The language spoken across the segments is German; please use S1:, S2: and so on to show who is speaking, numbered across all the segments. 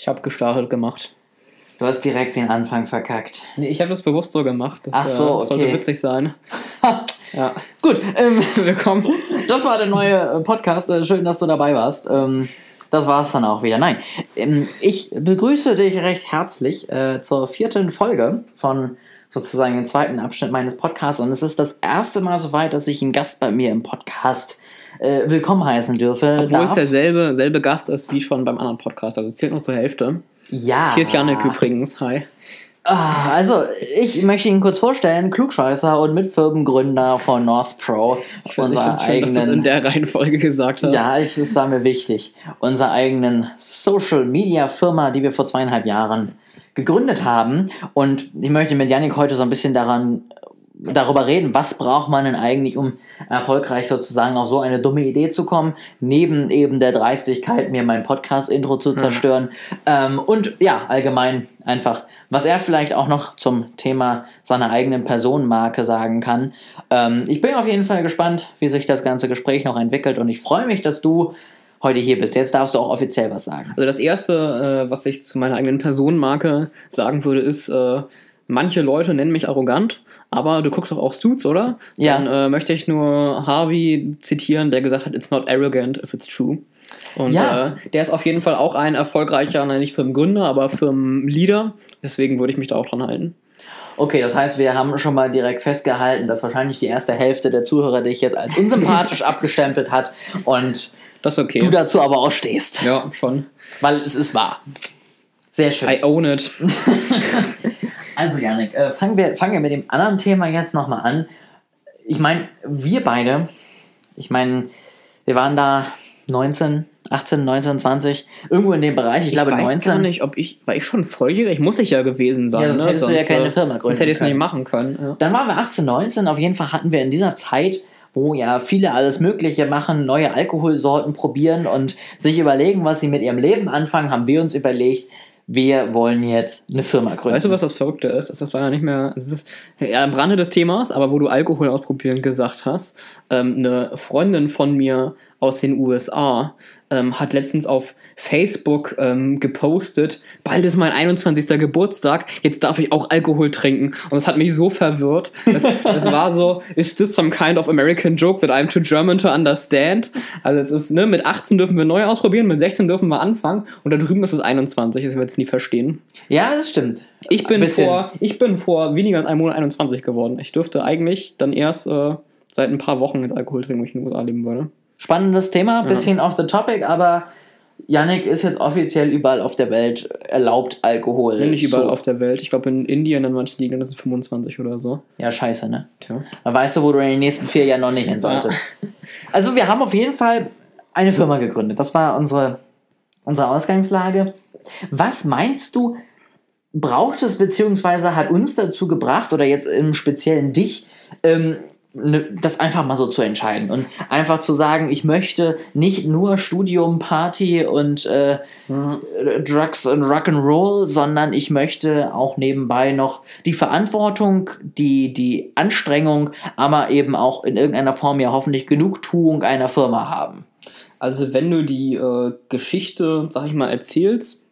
S1: Ich habe gestartet gemacht.
S2: Du hast direkt den Anfang verkackt.
S1: Nee, ich habe das bewusst so gemacht. Das,
S2: Ach so,
S1: äh,
S2: okay.
S1: sollte witzig sein. ja.
S2: Gut, ähm,
S1: Willkommen.
S2: das war der neue äh, Podcast. Äh, Schön, dass du dabei warst. Ähm, das war's dann auch wieder. Nein, ähm, ich begrüße dich recht herzlich äh, zur vierten Folge von sozusagen dem zweiten Abschnitt meines Podcasts. Und es ist das erste Mal soweit, dass ich einen Gast bei mir im Podcast äh, willkommen heißen dürfe.
S1: Obwohl es
S2: darf.
S1: derselbe selbe Gast ist wie schon beim anderen Podcast. Also es zählt nur zur Hälfte.
S2: ja.
S1: Hier ist Janik übrigens. Hi.
S2: Ah, Also, ich möchte ihn kurz vorstellen. Klugscheißer und Mitfirmengründer von North Pro.
S1: Ich
S2: unserer
S1: es schön, dass du es in der Reihenfolge gesagt hast.
S2: Ja, ich, das war mir wichtig. Unserer eigenen Social Media Firma, die wir vor zweieinhalb Jahren gegründet haben. Und ich möchte mit Yannick heute so ein bisschen daran darüber reden, was braucht man denn eigentlich, um erfolgreich sozusagen auf so eine dumme Idee zu kommen, neben eben der Dreistigkeit, mir mein Podcast-Intro zu zerstören. Ähm, und ja, allgemein einfach, was er vielleicht auch noch zum Thema seiner eigenen Personenmarke sagen kann. Ähm, ich bin auf jeden Fall gespannt, wie sich das ganze Gespräch noch entwickelt und ich freue mich, dass du heute hier bist. Jetzt darfst du auch offiziell was sagen.
S1: Also das Erste, äh, was ich zu meiner eigenen Personenmarke sagen würde, ist, äh, manche Leute nennen mich arrogant, aber du guckst doch auch Suits, oder?
S2: Ja.
S1: Dann äh, möchte ich nur Harvey zitieren, der gesagt hat, it's not arrogant if it's true. Und
S2: Ja.
S1: äh, der ist auf jeden Fall auch ein erfolgreicher, nein, nicht Firmengründer, aber Firmenleader. Deswegen würde ich mich da auch dran halten.
S2: Okay, das heißt, wir haben schon mal direkt festgehalten, dass wahrscheinlich die erste Hälfte der Zuhörer dich jetzt als unsympathisch abgestempelt hat und
S1: okay.
S2: du dazu aber auch stehst.
S1: ja, schon.
S2: Weil es ist wahr. Sehr schön.
S1: I own it.
S2: Also, Janik, äh, fangen, wir, fangen wir mit dem anderen Thema jetzt nochmal an. Ich meine, wir beide, ich meine, wir waren da 19, 18, 19, 20, irgendwo in dem Bereich, ich, glaube
S1: weiß
S2: 19.
S1: gar nicht, ob ich, war ich schon volljährig? Muss ich ja gewesen sein.
S2: Ja, sonst
S1: ne?
S2: hättest du ja keine
S1: äh,
S2: Firma gründen
S1: Sonst hätte ich es nicht machen können. Ja.
S2: Dann waren wir 18, 19. Auf jeden Fall hatten wir in dieser Zeit, wo ja viele alles Mögliche machen, neue Alkoholsorten probieren und sich überlegen, was sie mit ihrem Leben anfangen, haben wir uns überlegt, wir wollen jetzt eine Firma gründen.
S1: Weißt du, was das Verrückte ist? Das ist leider nicht mehr. Das ist eher am Rande des Themas, aber wo du Alkohol ausprobieren gesagt hast. Ähm, eine Freundin von mir aus den USA ähm, hat letztens auf Facebook ähm, gepostet: Bald ist mein 21. Geburtstag, jetzt darf ich auch Alkohol trinken. Und das hat mich so verwirrt. Es, es war so: Is this some kind of American joke that I'm too German to understand? Also, es ist, ne, mit 18 dürfen wir neu ausprobieren, mit 16 dürfen wir anfangen und da drüben ist es 21. Ich werde es nie verstehen.
S2: ja, das stimmt.
S1: Ich bin, vor, ich bin vor weniger als einem Monat 21 geworden. Ich dürfte eigentlich dann erst äh, seit ein paar Wochen jetzt Alkohol trinken, wenn ich in den USA leben würde.
S2: Spannendes Thema, bisschen off the topic, aber Yannick ist jetzt offiziell überall auf der Welt erlaubt, Alkohol.
S1: Nicht überall
S2: zu-
S1: auf der Welt. Ich glaube, in Indien, in manchen Gegenden, ist es 25 oder so.
S2: Ja, scheiße, ne?
S1: Tja.
S2: Da weißt du, wo du in den nächsten vier Jahren noch nicht hin solltest. Also wir haben auf jeden Fall eine Firma gegründet. Das war unsere, unsere Ausgangslage. Was meinst du, braucht es beziehungsweise hat uns dazu gebracht oder jetzt im Speziellen dich, ähm, das einfach mal so zu entscheiden und einfach zu sagen, ich möchte nicht nur Studium, Party und äh, Drugs und Rock'n'Roll, sondern ich möchte auch nebenbei noch die Verantwortung, die, die Anstrengung, aber eben auch in irgendeiner Form ja hoffentlich Genugtuung einer Firma haben.
S1: Also, wenn du die äh, Geschichte, sag ich mal, erzählst,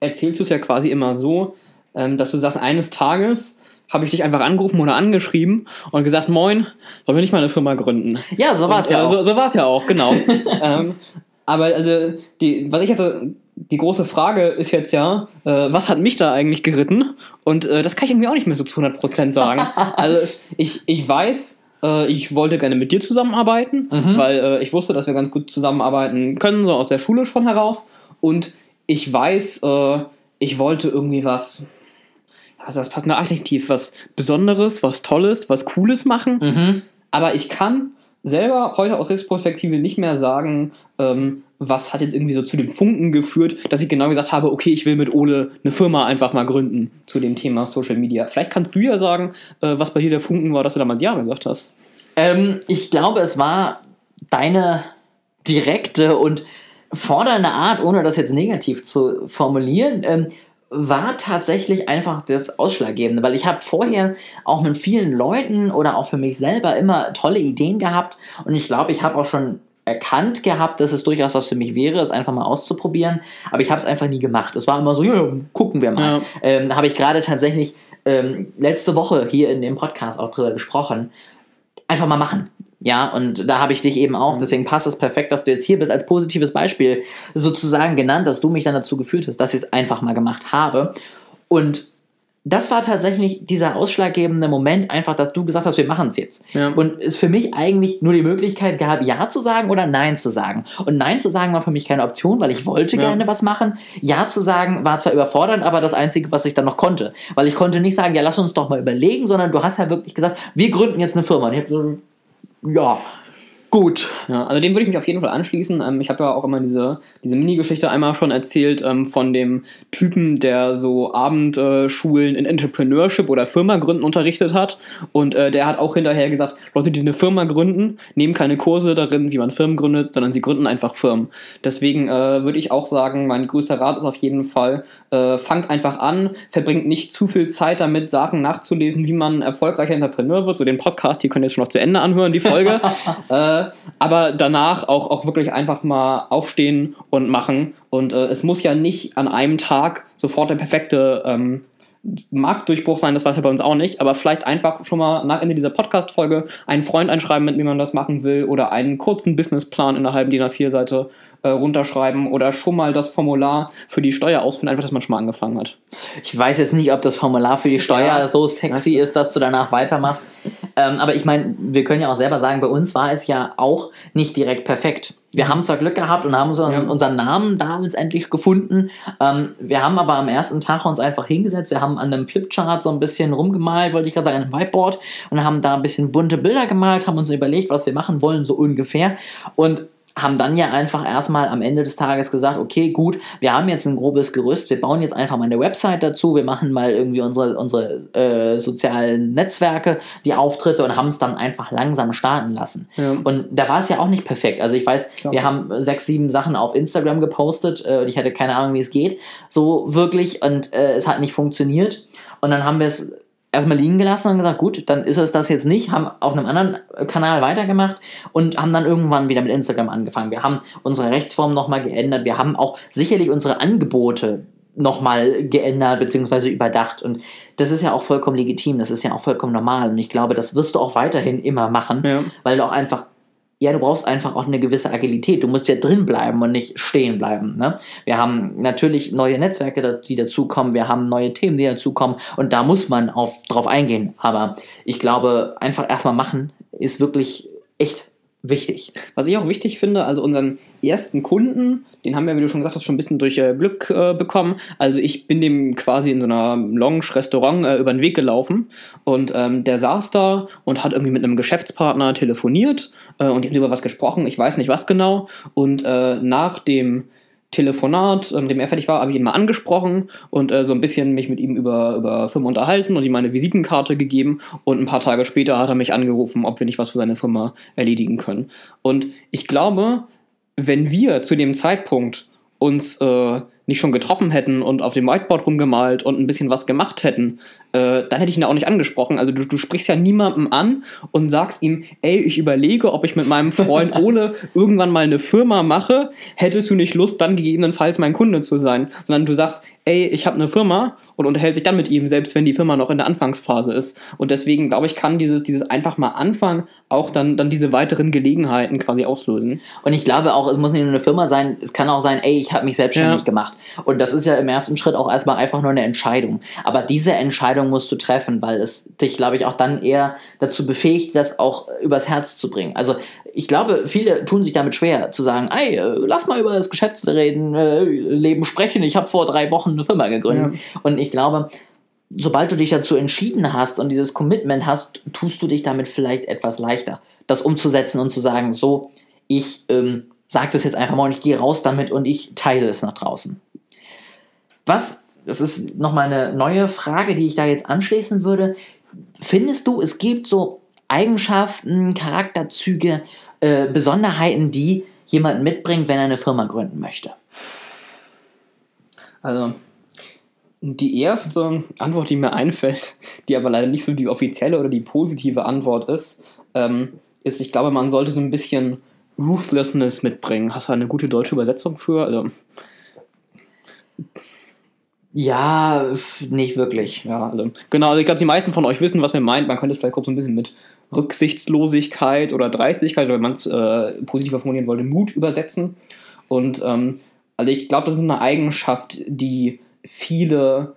S1: erzählst du es ja quasi immer so, ähm, dass du sagst, eines Tages habe ich dich einfach angerufen oder angeschrieben und gesagt, moin, wollen wir nicht mal eine Firma gründen?
S2: Ja, so war es ja
S1: Äh,
S2: auch.
S1: So, so war es ja auch, genau. ähm, aber also, die, was ich jetzt, die große Frage ist jetzt ja, äh, was hat mich da eigentlich geritten? Und äh, das kann ich irgendwie auch nicht mehr so zu 100% sagen. also, es, ich, ich weiß, äh, ich wollte gerne mit dir zusammenarbeiten,
S2: Mhm.
S1: weil äh, ich wusste, dass wir ganz gut zusammenarbeiten können, so aus der Schule schon heraus. Und ich weiß, äh, ich wollte irgendwie was, also das passende Adjektiv, was Besonderes, was Tolles, was Cooles machen
S2: Mhm.
S1: aber ich kann selber heute aus Retrospektive nicht mehr sagen, ähm, was hat jetzt irgendwie so zu dem Funken geführt, dass ich genau gesagt habe, okay, ich will mit Ole eine Firma einfach mal gründen zu dem Thema Social Media. Vielleicht kannst du ja sagen, äh, was bei dir der Funken war, dass du damals Ja gesagt hast.
S2: Ähm, ich glaube, es war deine direkte und fordernde Art, ohne das jetzt negativ zu formulieren, ähm, war tatsächlich einfach das Ausschlaggebende, weil ich habe vorher auch mit vielen Leuten oder auch für mich selber immer tolle Ideen gehabt und ich glaube, ich habe auch schon erkannt gehabt, dass es durchaus was für mich wäre, es einfach mal auszuprobieren, aber ich habe es einfach nie gemacht. Es war immer so, ja, gucken wir mal. Ja. Ähm, da habe ich gerade tatsächlich ähm, letzte Woche hier in dem Podcast auch drüber gesprochen. Einfach mal machen. Ja, und da habe ich dich eben auch, deswegen passt es perfekt, dass du jetzt hier bist, als positives Beispiel sozusagen genannt, dass du mich dann dazu geführt hast, dass ich es einfach mal gemacht habe. Und das war tatsächlich dieser ausschlaggebende Moment, einfach, dass du gesagt hast, wir machen es jetzt. Ja. Und es für mich eigentlich nur die Möglichkeit gab, Ja zu sagen oder Nein zu sagen. Und Nein zu sagen war für mich keine Option, weil ich wollte ja. gerne was machen. Ja zu sagen war zwar überfordernd, aber das Einzige, was ich dann noch konnte. Weil ich konnte nicht sagen, ja, lass uns doch mal überlegen, sondern du hast ja wirklich gesagt, wir gründen jetzt eine Firma. Und ich habe so, ja, Gut.
S1: Ja, also dem würde ich mich auf jeden Fall anschließen. Ähm, ich habe ja auch immer diese, diese Mini-Geschichte einmal schon erzählt ähm, von dem Typen, der so Abendschulen in Entrepreneurship oder Firma gründen unterrichtet hat. Und äh, der hat auch hinterher gesagt, Leute, die eine Firma gründen, nehmen keine Kurse darin, wie man Firmen gründet, sondern sie gründen einfach Firmen. Deswegen äh, würde ich auch sagen, mein größter Rat ist auf jeden Fall, äh, fangt einfach an, verbringt nicht zu viel Zeit damit, Sachen nachzulesen, wie man erfolgreicher Entrepreneur wird. So den Podcast, hier könnt ihr jetzt schon noch zu Ende anhören, die Folge. aber danach auch, auch wirklich einfach mal aufstehen und machen. Und äh, es muss ja nicht an einem Tag sofort der perfekte ähm, Marktdurchbruch sein, das weiß er bei uns auch nicht, aber vielleicht einfach schon mal nach Ende dieser Podcast-Folge einen Freund einschreiben, mit dem man das machen will, oder einen kurzen Businessplan in einer halben DIN A4-Seite äh, runterschreiben oder schon mal das Formular für die Steuer ausfinden, einfach, dass man schon mal angefangen hat.
S2: Ich weiß jetzt nicht, ob das Formular für die Steuer ja, so sexy ist, dass du danach weitermachst. Ähm, aber ich meine, wir können ja auch selber sagen, bei uns war es ja auch nicht direkt perfekt. Wir haben zwar Glück gehabt und haben unseren, ja. unseren Namen da letztendlich gefunden. Ähm, wir haben aber am ersten Tag uns einfach hingesetzt. Wir haben an einem Flipchart so ein bisschen rumgemalt, wollte ich gerade sagen, an einem Whiteboard und haben da ein bisschen bunte Bilder gemalt, haben uns überlegt, was wir machen wollen, so ungefähr. Und haben dann ja einfach erstmal am Ende des Tages gesagt, okay, gut, wir haben jetzt ein grobes Gerüst, wir bauen jetzt einfach mal eine Website dazu, wir machen mal irgendwie unsere, unsere äh, sozialen Netzwerke, die Auftritte und haben es dann einfach langsam starten lassen. Ja. Und da war es ja auch nicht perfekt. Also ich weiß, Klar. wir haben sechs, sieben Sachen auf Instagram gepostet äh, und ich hatte keine Ahnung, wie es geht, so wirklich und äh, es hat nicht funktioniert. Und dann haben wir es erstmal liegen gelassen und gesagt, gut, dann ist es das jetzt nicht, haben auf einem anderen Kanal weitergemacht und haben dann irgendwann wieder mit Instagram angefangen. Wir haben unsere Rechtsform nochmal geändert, wir haben auch sicherlich unsere Angebote nochmal geändert bzw. überdacht und das ist ja auch vollkommen legitim, das ist ja auch vollkommen normal und ich glaube, das wirst du auch weiterhin immer machen, ja. weil du auch einfach ja, du brauchst einfach auch eine gewisse Agilität. Du musst ja drin bleiben und nicht stehen bleiben. Ne? Wir haben natürlich neue Netzwerke, die dazukommen. Wir haben neue Themen, die dazukommen. Und da muss man auf, drauf eingehen. Aber ich glaube, einfach erstmal machen ist wirklich echt wichtig.
S1: Was ich auch wichtig finde, also unseren ersten Kunden, den haben wir, wie du schon gesagt hast, schon ein bisschen durch äh, Glück äh, bekommen. Also ich bin dem quasi in so einer Lounge-Restaurant äh, über den Weg gelaufen und ähm, der saß da und hat irgendwie mit einem Geschäftspartner telefoniert äh, und die haben über was gesprochen, ich weiß nicht was genau. Und äh, nach dem Telefonat, mit dem er fertig war, habe ich ihn mal angesprochen und äh, so ein bisschen mich mit ihm über, über Firma unterhalten und ihm meine Visitenkarte gegeben. Und ein paar Tage später hat er mich angerufen, ob wir nicht was für seine Firma erledigen können. Und ich glaube, wenn wir zu dem Zeitpunkt uns äh, nicht schon getroffen hätten und auf dem Whiteboard rumgemalt und ein bisschen was gemacht hätten, äh, dann hätte ich ihn auch nicht angesprochen. Also du, du sprichst ja niemandem an und sagst ihm, ey, ich überlege, ob ich mit meinem Freund Ole irgendwann mal eine Firma mache. Hättest du nicht Lust, dann gegebenenfalls mein Kunde zu sein? Sondern du sagst, ey, ich habe eine Firma und unterhält sich dann mit ihm, selbst wenn die Firma noch in der Anfangsphase ist. Und deswegen, glaube ich, kann dieses, dieses einfach mal anfangen auch dann, dann diese weiteren Gelegenheiten quasi auslösen.
S2: Und ich glaube auch, es muss nicht nur eine Firma sein, es kann auch sein, ey, ich habe mich selbstständig ja. gemacht. Und das ist ja im ersten Schritt auch erstmal einfach nur eine Entscheidung. Aber diese Entscheidung musst du treffen, weil es dich, glaube ich, auch dann eher dazu befähigt, das auch übers Herz zu bringen. Also ich glaube, viele tun sich damit schwer, zu sagen, ey, lass mal über das Geschäftsleben äh, sprechen. Ich habe vor drei Wochen eine Firma gegründet. Ja. Und ich glaube, sobald du dich dazu entschieden hast und dieses Commitment hast, tust du dich damit vielleicht etwas leichter, das umzusetzen und zu sagen, so, ich ähm, sage das jetzt einfach mal und ich gehe raus damit und ich teile es nach draußen. Was, das ist nochmal eine neue Frage, die ich da jetzt anschließen würde. Findest du, es gibt so Eigenschaften, Charakterzüge, äh, Besonderheiten, die jemand mitbringt, wenn er eine Firma gründen möchte?
S1: Also, die erste Antwort, die mir einfällt, die aber leider nicht so die offizielle oder die positive Antwort ist, ähm, ist, ich glaube, man sollte so ein bisschen Ruthlessness mitbringen. Hast du eine gute deutsche Übersetzung für? Also,
S2: ja, nicht wirklich.
S1: Ja, also, genau, also ich glaube, die meisten von euch wissen, was man meint. Man könnte es vielleicht kurz so ein bisschen mit Rücksichtslosigkeit oder Dreistigkeit, oder wenn man es äh, positiver formulieren wollte, Mut übersetzen. Und ähm, also ich glaube, das ist eine Eigenschaft, die viele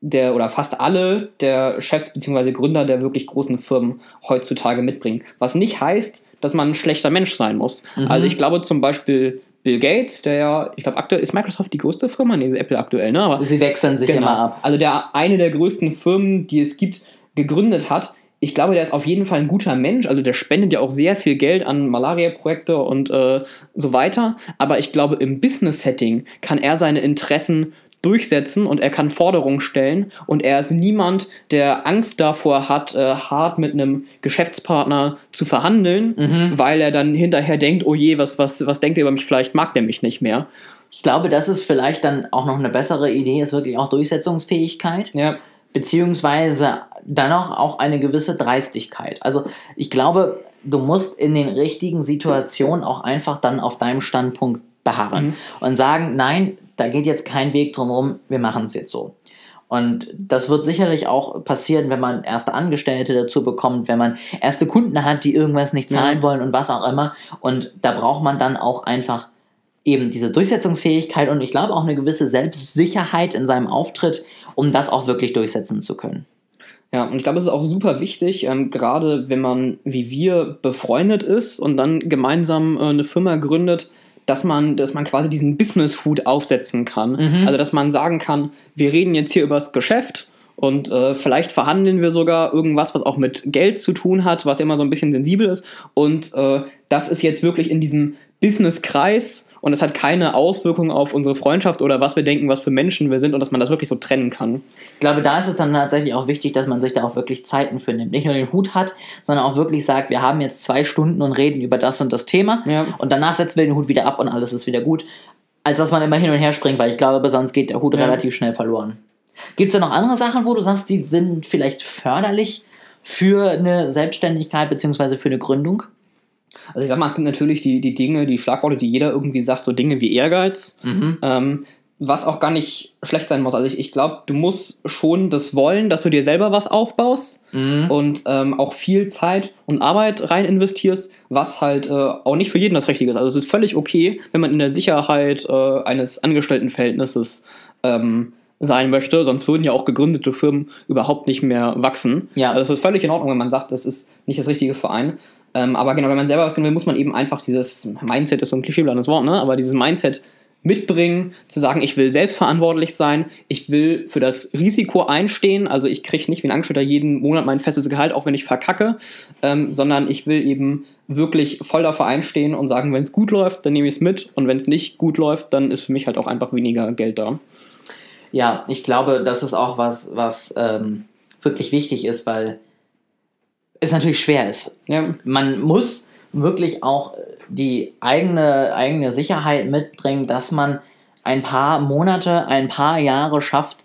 S1: der oder fast alle der Chefs bzw. Gründer der wirklich großen Firmen heutzutage mitbringen. Was nicht heißt, dass man ein schlechter Mensch sein muss. Mhm. Also ich glaube zum Beispiel Bill Gates, der ja, ich glaube, aktuell ist Microsoft die größte Firma, nee, Apple aktuell, ne?
S2: Aber Sie wechseln sich genau, immer ab.
S1: Also der eine der größten Firmen, die es gibt, gegründet hat. Ich glaube, der ist auf jeden Fall ein guter Mensch. Also der spendet ja auch sehr viel Geld an Malaria-Projekte und äh, so weiter. Aber ich glaube, im Business-Setting kann er seine Interessen durchsetzen und er kann Forderungen stellen und er ist niemand, der Angst davor hat, äh, hart mit einem Geschäftspartner zu verhandeln, mhm. weil er dann hinterher denkt, oh je, was, was, was denkt er über mich, vielleicht mag der mich nicht mehr.
S2: Ich glaube, das ist vielleicht dann auch noch eine bessere Idee, ist wirklich auch Durchsetzungsfähigkeit. Ja. Beziehungsweise dann auch, auch eine gewisse Dreistigkeit. Also ich glaube, du musst in den richtigen Situationen auch einfach dann auf deinem Standpunkt beharren mhm. und sagen, nein, da geht jetzt kein Weg drumherum, wir machen es jetzt so. Und das wird sicherlich auch passieren, wenn man erste Angestellte dazu bekommt, wenn man erste Kunden hat, die irgendwas nicht zahlen ja. wollen und was auch immer. Und da braucht man dann auch einfach eben diese Durchsetzungsfähigkeit und ich glaube auch eine gewisse Selbstsicherheit in seinem Auftritt, um das auch wirklich durchsetzen zu können.
S1: Ja, und ich glaube, es ist auch super wichtig, ähm, gerade wenn man wie wir befreundet ist und dann gemeinsam äh, eine Firma gründet, dass man, dass man quasi diesen Business-Food aufsetzen kann. Mhm. Also, dass man sagen kann, wir reden jetzt hier über das Geschäft und äh, vielleicht verhandeln wir sogar irgendwas, was auch mit Geld zu tun hat, was immer so ein bisschen sensibel ist. Und äh, das ist jetzt wirklich in diesem Business-Kreis und es hat keine Auswirkungen auf unsere Freundschaft oder was wir denken, was für Menschen wir sind und dass man das wirklich so trennen kann.
S2: Ich glaube, da ist es dann tatsächlich auch wichtig, dass man sich da auch wirklich Zeiten für nimmt. Nicht nur den Hut hat, sondern auch wirklich sagt, wir haben jetzt zwei Stunden und reden über das und das Thema ja. und danach setzen wir den Hut wieder ab und alles ist wieder gut. Als dass man immer hin und her springt, weil ich glaube, sonst geht der Hut ja. relativ schnell verloren. Gibt es da noch andere Sachen, wo du sagst, die sind vielleicht förderlich für eine Selbstständigkeit bzw. für eine Gründung?
S1: Also ich sag mal, es gibt natürlich die, die Dinge, die Schlagworte, die jeder irgendwie sagt, so Dinge wie Ehrgeiz, mhm. ähm, was auch gar nicht schlecht sein muss. Also ich, ich glaube, du musst schon das wollen, dass du dir selber was aufbaust mhm. und ähm, auch viel Zeit und Arbeit rein investierst, was halt äh, auch nicht für jeden das Richtige ist. Also es ist völlig okay, wenn man in der Sicherheit äh, eines Angestelltenverhältnisses ähm, sein möchte, sonst würden ja auch gegründete Firmen überhaupt nicht mehr wachsen. Ja. Also es ist völlig in Ordnung, wenn man sagt, das ist nicht das richtige Verein. Ähm, aber genau, wenn man selber was tun will, muss man eben einfach dieses Mindset, ist so ein klischeeblanes Wort, ne? aber dieses Mindset mitbringen, zu sagen, ich will selbstverantwortlich sein, ich will für das Risiko einstehen, also ich kriege nicht wie ein Angestellter jeden Monat mein festes Gehalt, auch wenn ich verkacke, ähm, sondern ich will eben wirklich voll dafür einstehen und sagen, wenn es gut läuft, dann nehme ich es mit und wenn es nicht gut läuft, dann ist für mich halt auch einfach weniger Geld da.
S2: Ja, ich glaube, das ist auch was, was ähm, wirklich wichtig ist, weil es natürlich schwer ist. Ja. Man muss wirklich auch die eigene, eigene Sicherheit mitbringen, dass man ein paar Monate, ein paar Jahre schafft,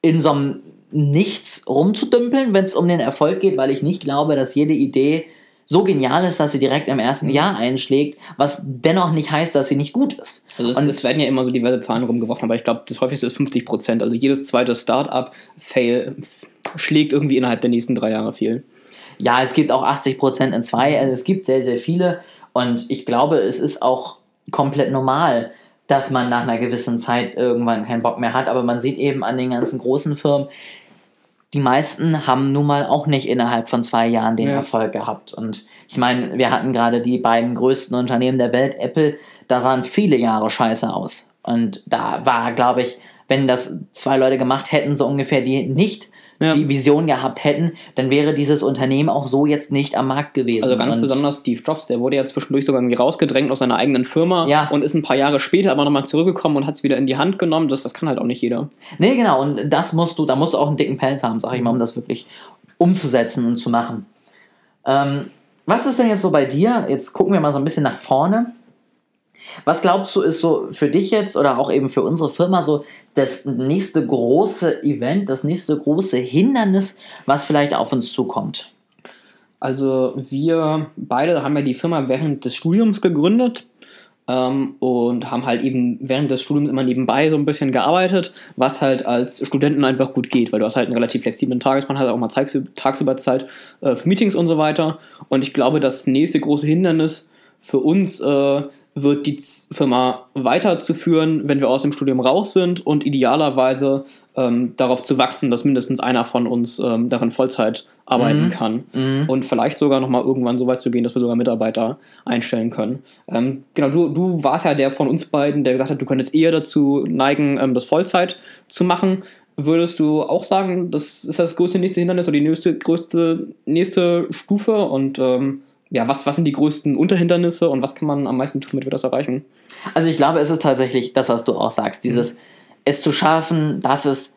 S2: in so einem Nichts rumzudümpeln, wenn es um den Erfolg geht, weil ich nicht glaube, dass jede Idee so genial ist, dass sie direkt im ersten Jahr einschlägt, was dennoch nicht heißt, dass sie nicht gut ist.
S1: Also es, und es werden ja immer so diverse Zahlen rumgeworfen, aber ich glaube, das häufigste ist 50 Prozent. Also jedes zweite Start-up-Fail schlägt irgendwie innerhalb der nächsten drei Jahre viel.
S2: Ja, es gibt auch 80 Prozent in zwei. Also es gibt sehr, sehr viele. Und ich glaube, es ist auch komplett normal, dass man nach einer gewissen Zeit irgendwann keinen Bock mehr hat. Aber man sieht eben an den ganzen großen Firmen, die meisten haben nun mal auch nicht innerhalb von zwei Jahren den ja. Erfolg gehabt. Und ich meine, wir hatten gerade die beiden größten Unternehmen der Welt, Apple, da sahen viele Jahre scheiße aus. Und da war, glaube ich, wenn das zwei Leute gemacht hätten, so ungefähr, die nicht
S1: Ja.
S2: die Vision gehabt hätten, dann wäre dieses Unternehmen auch so jetzt nicht am Markt gewesen.
S1: Also ganz
S2: Und-
S1: besonders Steve Jobs, der wurde ja zwischendurch sogar irgendwie rausgedrängt aus seiner eigenen Firma
S2: Ja.
S1: und ist ein paar Jahre später aber nochmal zurückgekommen und hat es wieder in die Hand genommen. Das, das kann halt auch nicht jeder.
S2: Nee, genau, und das musst du, da musst du auch einen dicken Pelz haben, sag ich mal, um das wirklich umzusetzen und zu machen. Ähm, was ist denn jetzt so bei dir? Jetzt gucken wir mal so ein bisschen nach vorne. Was glaubst du, ist so für dich jetzt oder auch eben für unsere Firma so das nächste große Event, das nächste große Hindernis, was vielleicht auf uns zukommt?
S1: Also wir beide haben ja die Firma während des Studiums gegründet ähm, und haben halt eben während des Studiums immer nebenbei so ein bisschen gearbeitet, was halt als Studenten einfach gut geht, weil du hast halt einen relativ flexiblen Tagesplan, hast auch mal tagsü- tagsüber Zeit äh, für Meetings und so weiter. Und ich glaube, das nächste große Hindernis für uns äh, wird die Firma weiterzuführen, wenn wir aus dem Studium raus sind und idealerweise ähm, darauf zu wachsen, dass mindestens einer von uns ähm, darin Vollzeit arbeiten
S2: Mhm.
S1: kann
S2: Mhm.
S1: und vielleicht sogar noch mal irgendwann so weit zu gehen, dass wir sogar Mitarbeiter einstellen können. Ähm, genau, du, du warst ja der von uns beiden, der gesagt hat, du könntest eher dazu neigen, ähm, das Vollzeit zu machen. Würdest du auch sagen, das ist das größte nächste Hindernis oder die nächste, größte nächste Stufe? Und ähm, ja, was, was sind die größten Unterhindernisse und was kann man am meisten tun, damit wir das erreichen?
S2: Also ich glaube, es ist tatsächlich das, was du auch sagst, dieses es zu schaffen, dass es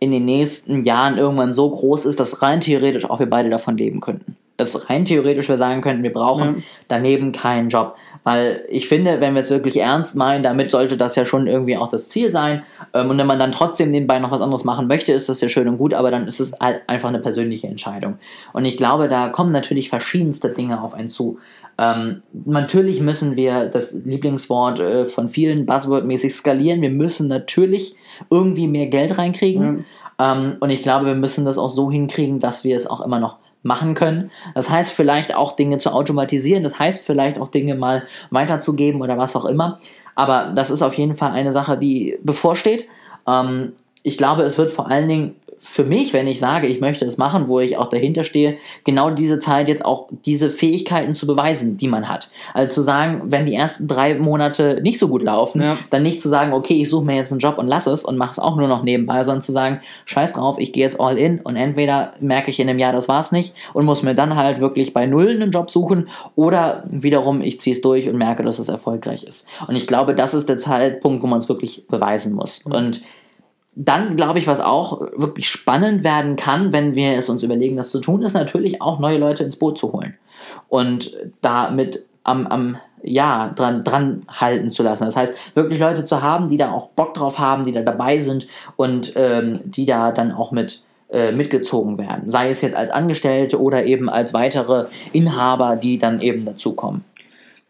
S2: in den nächsten Jahren irgendwann so groß ist, dass rein theoretisch auch wir beide davon leben könnten. Dass rein theoretisch wir sagen könnten, wir brauchen
S1: Ja.
S2: daneben keinen Job. Weil ich finde, wenn wir es wirklich ernst meinen, damit sollte das ja schon irgendwie auch das Ziel sein. Ähm, Und wenn man dann trotzdem nebenbei noch was anderes machen möchte, ist das ja schön und gut, aber dann ist es halt einfach eine persönliche Entscheidung. Und ich glaube, da kommen natürlich verschiedenste Dinge auf einen zu. Ähm, natürlich müssen wir das Lieblingswort äh, von vielen Buzzword-mäßig skalieren. Wir müssen natürlich irgendwie mehr Geld reinkriegen. Ähm, und ich glaube, wir müssen das auch so hinkriegen, dass wir es auch immer noch machen können. Das heißt vielleicht auch Dinge zu automatisieren, das heißt vielleicht auch Dinge mal weiterzugeben oder was auch immer. Aber das ist auf jeden Fall eine Sache, die bevorsteht. Ähm, ich glaube, es wird vor allen Dingen für mich, wenn ich sage, ich möchte es machen, wo ich auch dahinter stehe, genau diese Zeit jetzt auch diese Fähigkeiten zu beweisen, die man hat. Also zu sagen, wenn die ersten drei Monate nicht so gut laufen,
S1: Ja.
S2: dann nicht zu sagen, okay, ich suche mir jetzt einen Job und lass es und mache es auch nur noch nebenbei, sondern zu sagen, scheiß drauf, ich gehe jetzt all in und entweder merke ich in einem Jahr, das war's nicht und muss mir dann halt wirklich bei Null einen Job suchen oder wiederum, ich ziehe es durch und merke, dass es erfolgreich ist. Und ich glaube, das ist der Zeitpunkt, wo man es wirklich beweisen muss. Und dann glaube ich, was auch wirklich spannend werden kann, wenn wir es uns überlegen, das zu tun, ist natürlich auch neue Leute ins Boot zu holen und damit am, am ja, dran, dran halten zu lassen. Das heißt, wirklich Leute zu haben, die da auch Bock drauf haben, die da dabei sind und ähm, die da dann auch mit äh, mitgezogen werden. Sei es jetzt als Angestellte oder eben als weitere Inhaber, die dann eben dazukommen.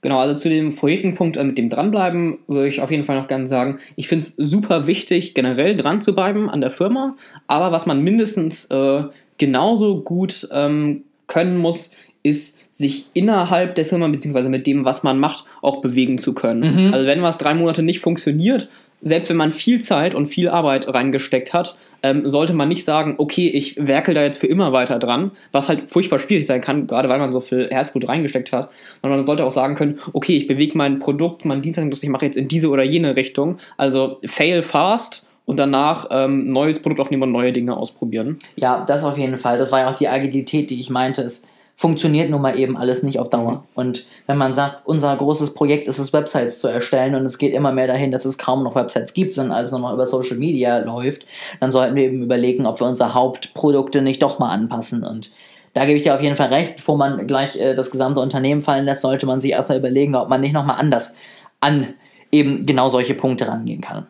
S1: Genau, also zu dem vorherigen Punkt äh, mit dem Dranbleiben würde ich auf jeden Fall noch gerne sagen, ich finde es super wichtig, generell dran zu bleiben an der Firma, aber was man mindestens äh, genauso gut ähm, können muss, ist sich innerhalb der Firma beziehungsweise mit dem, was man macht, auch bewegen zu können.
S2: Mhm.
S1: Also wenn was drei Monate nicht funktioniert, selbst wenn man viel Zeit und viel Arbeit reingesteckt hat, ähm, sollte man nicht sagen, okay, ich werkel da jetzt für immer weiter dran, was halt furchtbar schwierig sein kann, gerade weil man so viel Herzblut reingesteckt hat, sondern man sollte auch sagen können, okay, ich bewege mein Produkt, mein Dienstleistung, ich mache jetzt in diese oder jene Richtung, also fail fast und danach ähm, neues Produkt aufnehmen und neue Dinge ausprobieren.
S2: Ja, das auf jeden Fall. Das war ja auch die Agilität, die ich meinte. Es funktioniert nun mal eben alles nicht auf Dauer. Und wenn man sagt, unser großes Projekt ist es, Websites zu erstellen und es geht immer mehr dahin, dass es kaum noch Websites gibt, sondern alles nur noch über Social Media läuft, dann sollten wir eben überlegen, ob wir unsere Hauptprodukte nicht doch mal anpassen. Und da gebe ich dir auf jeden Fall recht, bevor man gleich äh, das gesamte Unternehmen fallen lässt, sollte man sich erstmal überlegen, ob man nicht nochmal anders an eben genau solche Punkte rangehen kann.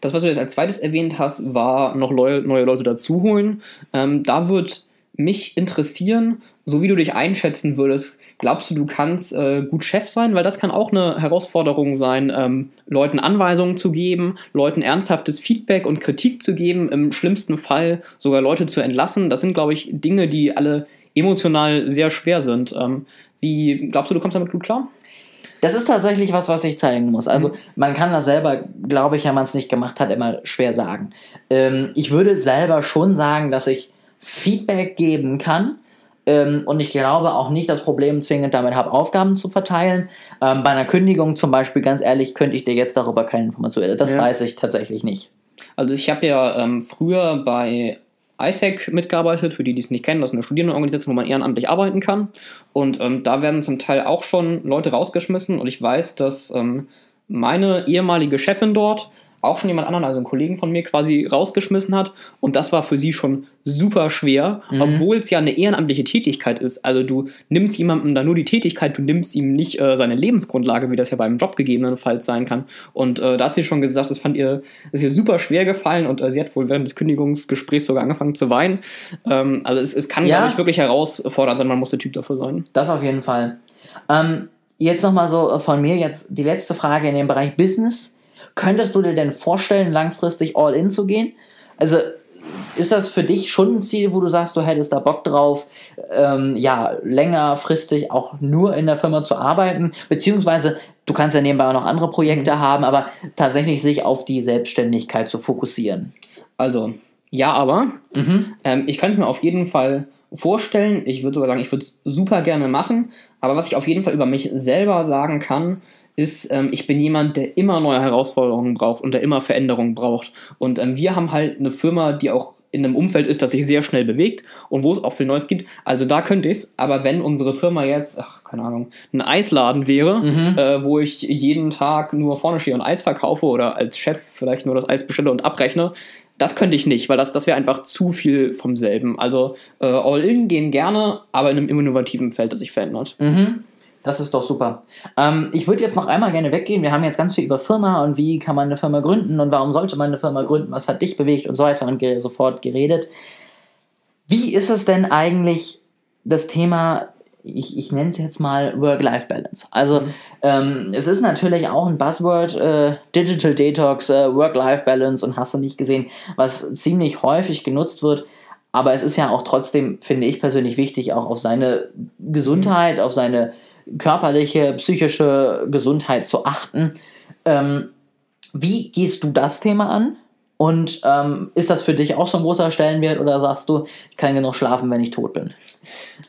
S1: Das, was du jetzt als zweites erwähnt hast, war noch neue, Leute dazuholen. Ähm, da wird mich interessieren, so wie du dich einschätzen würdest, glaubst du, du kannst äh, gut Chef sein? Weil das kann auch eine Herausforderung sein, ähm, Leuten Anweisungen zu geben, Leuten ernsthaftes Feedback und Kritik zu geben, im schlimmsten Fall sogar Leute zu entlassen. Das sind, glaube ich, Dinge, die alle emotional sehr schwer sind. Ähm, wie glaubst du, du kommst damit gut klar?
S2: Das ist tatsächlich was, was ich zeigen muss. Also man kann das selber, glaube ich, wenn man es nicht gemacht hat, immer schwer sagen. Ähm, ich würde selber schon sagen, dass ich Feedback geben kann. Ähm, und ich glaube auch nicht das Problem zwingend damit habe, Aufgaben zu verteilen. Ähm, bei einer Kündigung zum Beispiel, ganz ehrlich, könnte ich dir jetzt darüber keine Informationen. Das
S1: Ja.
S2: weiß ich tatsächlich nicht.
S1: Also ich habe ja ähm, früher bei ISAC mitgearbeitet, für die, die es nicht kennen, das ist eine Studierendenorganisation, wo man ehrenamtlich arbeiten kann. Und ähm, da werden zum Teil auch schon Leute rausgeschmissen und ich weiß, dass ähm, meine ehemalige Chefin dort auch schon jemand anderen, also einen Kollegen von mir, quasi rausgeschmissen hat. Und das war für sie schon super schwer, mhm. obwohl es ja eine ehrenamtliche Tätigkeit ist. Also du nimmst jemandem da nur die Tätigkeit, du nimmst ihm nicht äh, seine Lebensgrundlage, wie das ja beim Job gegebenenfalls sein kann. Und äh, da hat sie schon gesagt, das fand ihr, das ist ihr super schwer gefallen und äh, sie hat wohl während des Kündigungsgesprächs sogar angefangen zu weinen. Ähm, also es, es kann, ja. ich, wirklich herausfordernd sein, man muss der Typ dafür sein.
S2: Das auf jeden Fall. Ähm, jetzt nochmal so von mir jetzt die letzte Frage in dem Bereich Business Könntest du dir denn vorstellen, langfristig all in zu gehen? Also ist das für dich schon ein Ziel, wo du sagst, du hättest da Bock drauf, ähm, ja, längerfristig auch nur in der Firma zu arbeiten? Beziehungsweise, du kannst ja nebenbei auch noch andere Projekte mhm. haben, aber tatsächlich sich auf die Selbstständigkeit zu fokussieren.
S1: Also, ja, aber mhm. ähm, ich könnte mir auf jeden Fall vorstellen, ich würde sogar sagen, ich würde es super gerne machen, aber was ich auf jeden Fall über mich selber sagen kann, ist, ähm, ich bin jemand, der immer neue Herausforderungen braucht und der immer Veränderungen braucht. Und ähm, wir haben halt eine Firma, die auch in einem Umfeld ist, das sich sehr schnell bewegt und wo es auch viel Neues gibt. Also da könnte ich es, aber wenn unsere Firma jetzt, ach, keine Ahnung, ein Eisladen wäre, mhm. äh, wo ich jeden Tag nur vorne stehe und Eis verkaufe oder als Chef vielleicht nur das Eis bestelle und abrechne, das könnte ich nicht, weil das, das wäre einfach zu viel vom selben. Also äh, All-In gehen gerne, aber in einem innovativen Feld, das sich verändert.
S2: Mhm. Das ist doch super. Ähm, ich würde jetzt noch einmal gerne weggehen. Wir haben jetzt ganz viel über Firma und wie kann man eine Firma gründen und warum sollte man eine Firma gründen, was hat dich bewegt und so weiter und ge sofort geredet. Wie ist es denn eigentlich das Thema, ich, ich nenne es jetzt mal Work-Life-Balance? Also mhm. ähm, es ist natürlich auch ein Buzzword, äh, Digital Detox, äh, Work-Life-Balance und hast du nicht gesehen, was ziemlich häufig genutzt wird. Aber es ist ja auch trotzdem, finde ich persönlich wichtig, auch auf seine Gesundheit, auf seine körperliche, psychische Gesundheit zu achten. Ähm, wie gehst du das Thema an? Und ähm, ist das für dich auch so ein großer Stellenwert oder sagst du, ich kann genug schlafen, wenn ich tot bin?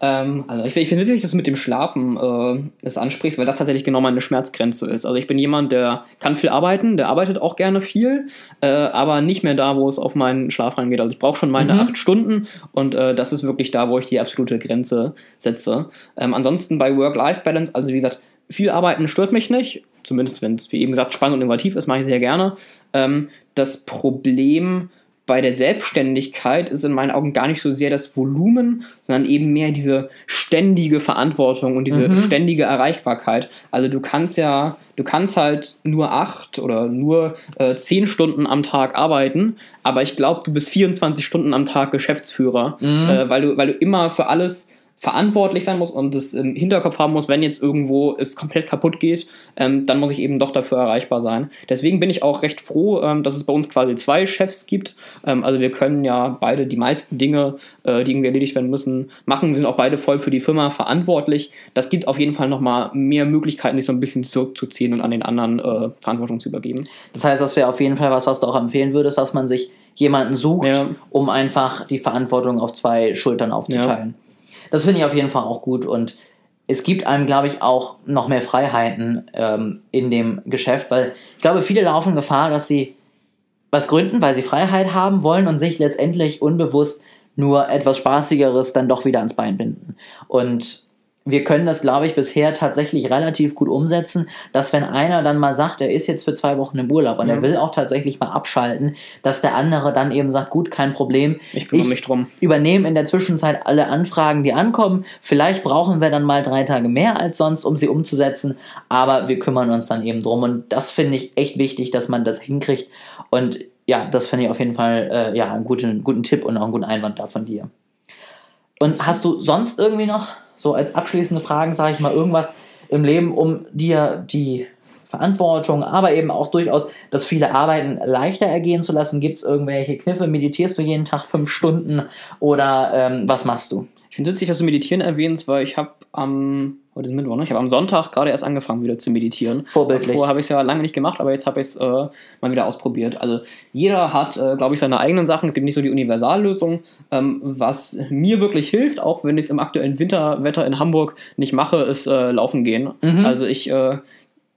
S1: Ähm, also ich, ich finde witzig, dass du mit dem Schlafen äh, das ansprichst, weil das tatsächlich genau meine Schmerzgrenze ist. Also ich bin jemand, der kann viel arbeiten, der arbeitet auch gerne viel, äh, aber nicht mehr da, wo es auf meinen Schlaf reingeht. Also ich brauche schon meine mhm. acht Stunden und äh, das ist wirklich da, wo ich die absolute Grenze setze. Ähm, ansonsten bei Work-Life-Balance, also wie gesagt, viel arbeiten stört mich nicht, zumindest wenn es, wie eben gesagt, spannend und innovativ ist, mache ich sehr gerne. Ähm, das Problem bei der Selbstständigkeit ist in meinen Augen gar nicht so sehr das Volumen, sondern eben mehr diese ständige Verantwortung und diese mhm. ständige Erreichbarkeit. Also du kannst ja, du kannst halt nur acht oder nur äh, zehn Stunden am Tag arbeiten, aber ich glaube, du bist 24 Stunden am Tag Geschäftsführer, mhm. äh, weil, du, weil du immer für alles verantwortlich sein muss und das im Hinterkopf haben muss, wenn jetzt irgendwo es komplett kaputt geht, ähm, dann muss ich eben doch dafür erreichbar sein. Deswegen bin ich auch recht froh, ähm, dass es bei uns quasi zwei Chefs gibt. Ähm, also wir können ja beide die meisten Dinge, äh, die irgendwie erledigt werden müssen, machen. Wir sind auch beide voll für die Firma verantwortlich. Das gibt auf jeden Fall nochmal mehr Möglichkeiten, sich so ein bisschen zurückzuziehen und an den anderen äh, Verantwortung zu übergeben.
S2: Das heißt, das wäre auf jeden Fall was, was du auch empfehlen würdest, dass man sich jemanden sucht, ja. um einfach die Verantwortung auf zwei Schultern aufzuteilen. Ja. Das finde ich auf jeden Fall auch gut und es gibt einem, glaube ich, auch noch mehr Freiheiten ähm, in dem Geschäft, weil ich glaube, viele laufen Gefahr, dass sie was gründen, weil sie Freiheit haben wollen und sich letztendlich unbewusst nur etwas Spaßigeres dann doch wieder ans Bein binden. Und wir können das, glaube ich, bisher tatsächlich relativ gut umsetzen, dass wenn einer dann mal sagt, er ist jetzt für zwei Wochen im Urlaub und mhm. er will auch tatsächlich mal abschalten, dass der andere dann eben sagt, gut, kein Problem.
S1: Ich kümmere mich drum.
S2: Übernehme in der Zwischenzeit alle Anfragen, die ankommen. Vielleicht brauchen wir dann mal drei Tage mehr als sonst, um sie umzusetzen, aber wir kümmern uns dann eben drum. Und das finde ich echt wichtig, dass man das hinkriegt. Und ja, das finde ich auf jeden Fall äh, ja, einen guten, guten Tipp und auch einen guten Einwand da von dir. Und hast du sonst irgendwie noch so als abschließende Fragen, sage ich mal, irgendwas im Leben, um dir die Verantwortung, aber eben auch durchaus das viele Arbeiten leichter ergehen zu lassen? Gibt es irgendwelche Kniffe? Meditierst du jeden Tag fünf Stunden oder ähm, was machst du?
S1: Ich finde es witzig, dass du Meditieren erwähnst, weil ich habe am, heute ist Mittwoch, ne? Ich habe am Sonntag gerade erst angefangen wieder zu meditieren.
S2: Vorbildlich.
S1: Vorher habe ich es ja lange nicht gemacht, aber jetzt habe ich es äh, mal wieder ausprobiert. Also jeder hat, äh, glaube ich, seine eigenen Sachen. Es gibt nicht so die Universallösung. Ähm, was mir wirklich hilft, auch wenn ich es im aktuellen Winterwetter in Hamburg nicht mache, ist äh, laufen gehen. Mhm. Also ich äh,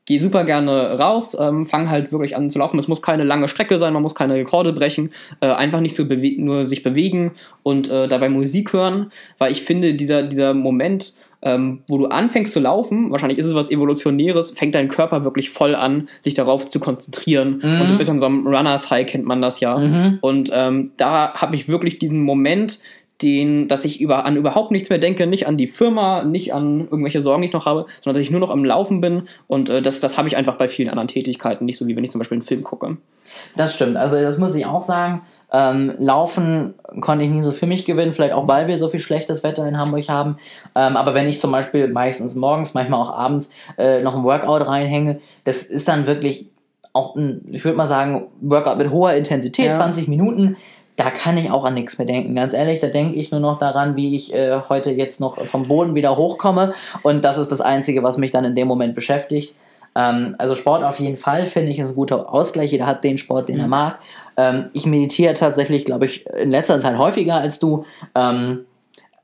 S1: gehe super gerne raus, ähm, fange halt wirklich an zu laufen. Es muss keine lange Strecke sein, man muss keine Rekorde brechen, äh, einfach nicht so nur sich bewegen und äh, dabei Musik hören, weil ich finde, dieser, dieser Moment, ähm, wo du anfängst zu laufen, wahrscheinlich ist es was Evolutionäres, fängt dein Körper wirklich voll an, sich darauf zu konzentrieren. Mhm. Und du bist an so einem Runners High, kennt man das ja. Mhm. Und ähm, da habe ich wirklich diesen Moment, den, dass ich über, an überhaupt nichts mehr denke, nicht an die Firma, nicht an irgendwelche Sorgen, die ich noch habe, sondern dass ich nur noch am Laufen bin. Und äh, das, das habe ich einfach bei vielen anderen Tätigkeiten, nicht so wie wenn ich zum Beispiel einen Film gucke.
S2: Das stimmt. Also das muss ich auch sagen. Ähm, Laufen konnte ich nie so für mich gewinnen, vielleicht auch weil wir so viel schlechtes Wetter in Hamburg haben. Ähm, aber wenn ich zum Beispiel meistens morgens, manchmal auch abends äh, noch ein Workout reinhänge, das ist dann wirklich auch ein, ich würde mal sagen, Workout mit hoher Intensität, ja. 20 Minuten da kann ich auch an nichts mehr denken. Ganz ehrlich, da denke ich nur noch daran, wie ich äh, heute jetzt noch vom Boden wieder hochkomme. Und das ist das Einzige, was mich dann in dem Moment beschäftigt. Ähm, also Sport auf jeden Fall, finde ich, ist ein guter Ausgleich. Jeder hat den Sport, den mhm. er mag. Ähm, ich meditiere tatsächlich, glaube ich, in letzter Zeit häufiger als du. Ähm,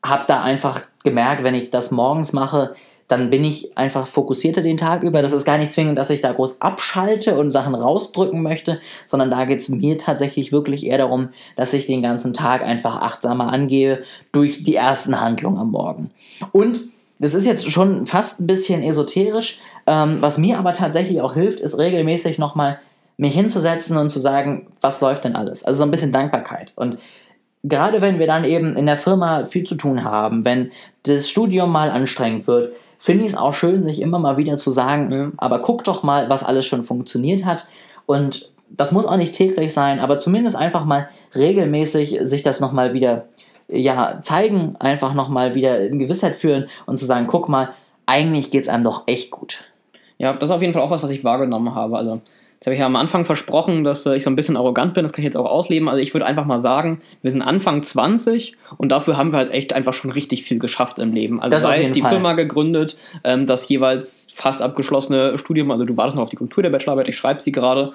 S2: hab da einfach gemerkt, wenn ich das morgens mache, dann bin ich einfach fokussierter den Tag über. Das ist gar nicht zwingend, dass ich da groß abschalte und Sachen rausdrücken möchte, sondern da geht es mir tatsächlich wirklich eher darum, dass ich den ganzen Tag einfach achtsamer angehe durch die ersten Handlungen am Morgen. Und das ist jetzt schon fast ein bisschen esoterisch. Ähm, was mir aber tatsächlich auch hilft, ist regelmäßig nochmal mich hinzusetzen und zu sagen, was läuft denn alles? Also so ein bisschen Dankbarkeit. Und gerade wenn wir dann eben in der Firma viel zu tun haben, wenn das Studium mal anstrengend wird, finde ich es auch schön, sich immer mal wieder zu sagen, ja. aber guck doch mal, was alles schon funktioniert hat. Und das muss auch nicht täglich sein, aber zumindest einfach mal regelmäßig sich das nochmal wieder ja, zeigen, einfach nochmal wieder in Gewissheit führen und zu sagen, guck mal, eigentlich geht es einem doch echt gut.
S1: Ja, das ist auf jeden Fall auch was, was ich wahrgenommen habe. Also Jetzt habe ich ja am Anfang versprochen, dass äh, ich so ein bisschen arrogant bin. Das kann ich jetzt auch ausleben. Also ich würde einfach mal sagen, wir sind Anfang 20 und dafür haben wir halt echt einfach schon richtig viel geschafft im Leben. Also das sei es die Fall. Firma gegründet, ähm, das jeweils fast abgeschlossene Studium, also du wartest noch auf die Kultur der Bachelorarbeit, ich schreibe sie gerade.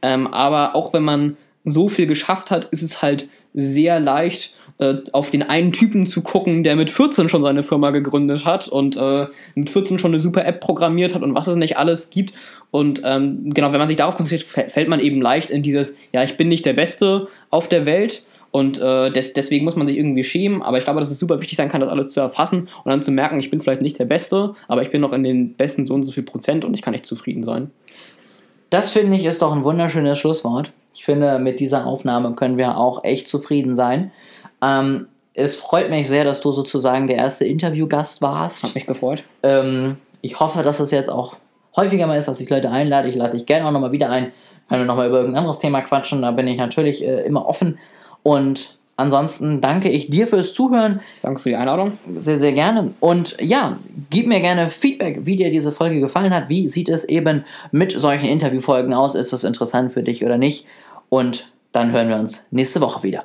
S1: Ähm, aber auch wenn man so viel geschafft hat, ist es halt sehr leicht, äh, auf den einen Typen zu gucken, der mit 14 schon seine Firma gegründet hat und äh, mit 14 schon eine super App programmiert hat und was es nicht alles gibt. Und ähm, genau, wenn man sich darauf konzentriert, fällt man eben leicht in dieses, ja, ich bin nicht der Beste auf der Welt. Und äh, des, deswegen muss man sich irgendwie schämen. Aber ich glaube, dass es super wichtig sein kann, das alles zu erfassen und dann zu merken, ich bin vielleicht nicht der Beste, aber ich bin noch in den besten so und so viel Prozent und ich kann echt zufrieden sein.
S2: Das finde ich ist doch ein wunderschönes Schlusswort. Ich finde, mit dieser Aufnahme können wir auch echt zufrieden sein. Ähm, es freut mich sehr, dass du sozusagen der erste Interviewgast warst.
S1: Hat mich gefreut.
S2: Ähm, ich hoffe, dass es jetzt auch häufiger mal ist, dass ich Leute einlade. Ich lade dich gerne auch nochmal wieder ein, wenn wir nochmal über irgendein anderes Thema quatschen. Da bin ich natürlich äh, immer offen. Und ansonsten danke ich dir fürs Zuhören.
S1: Danke für die Einladung.
S2: Sehr, sehr gerne. Und ja, gib mir gerne Feedback, wie dir diese Folge gefallen hat. Wie sieht es eben mit solchen Interviewfolgen aus? Ist das interessant für dich oder nicht? Und dann hören wir uns nächste Woche wieder.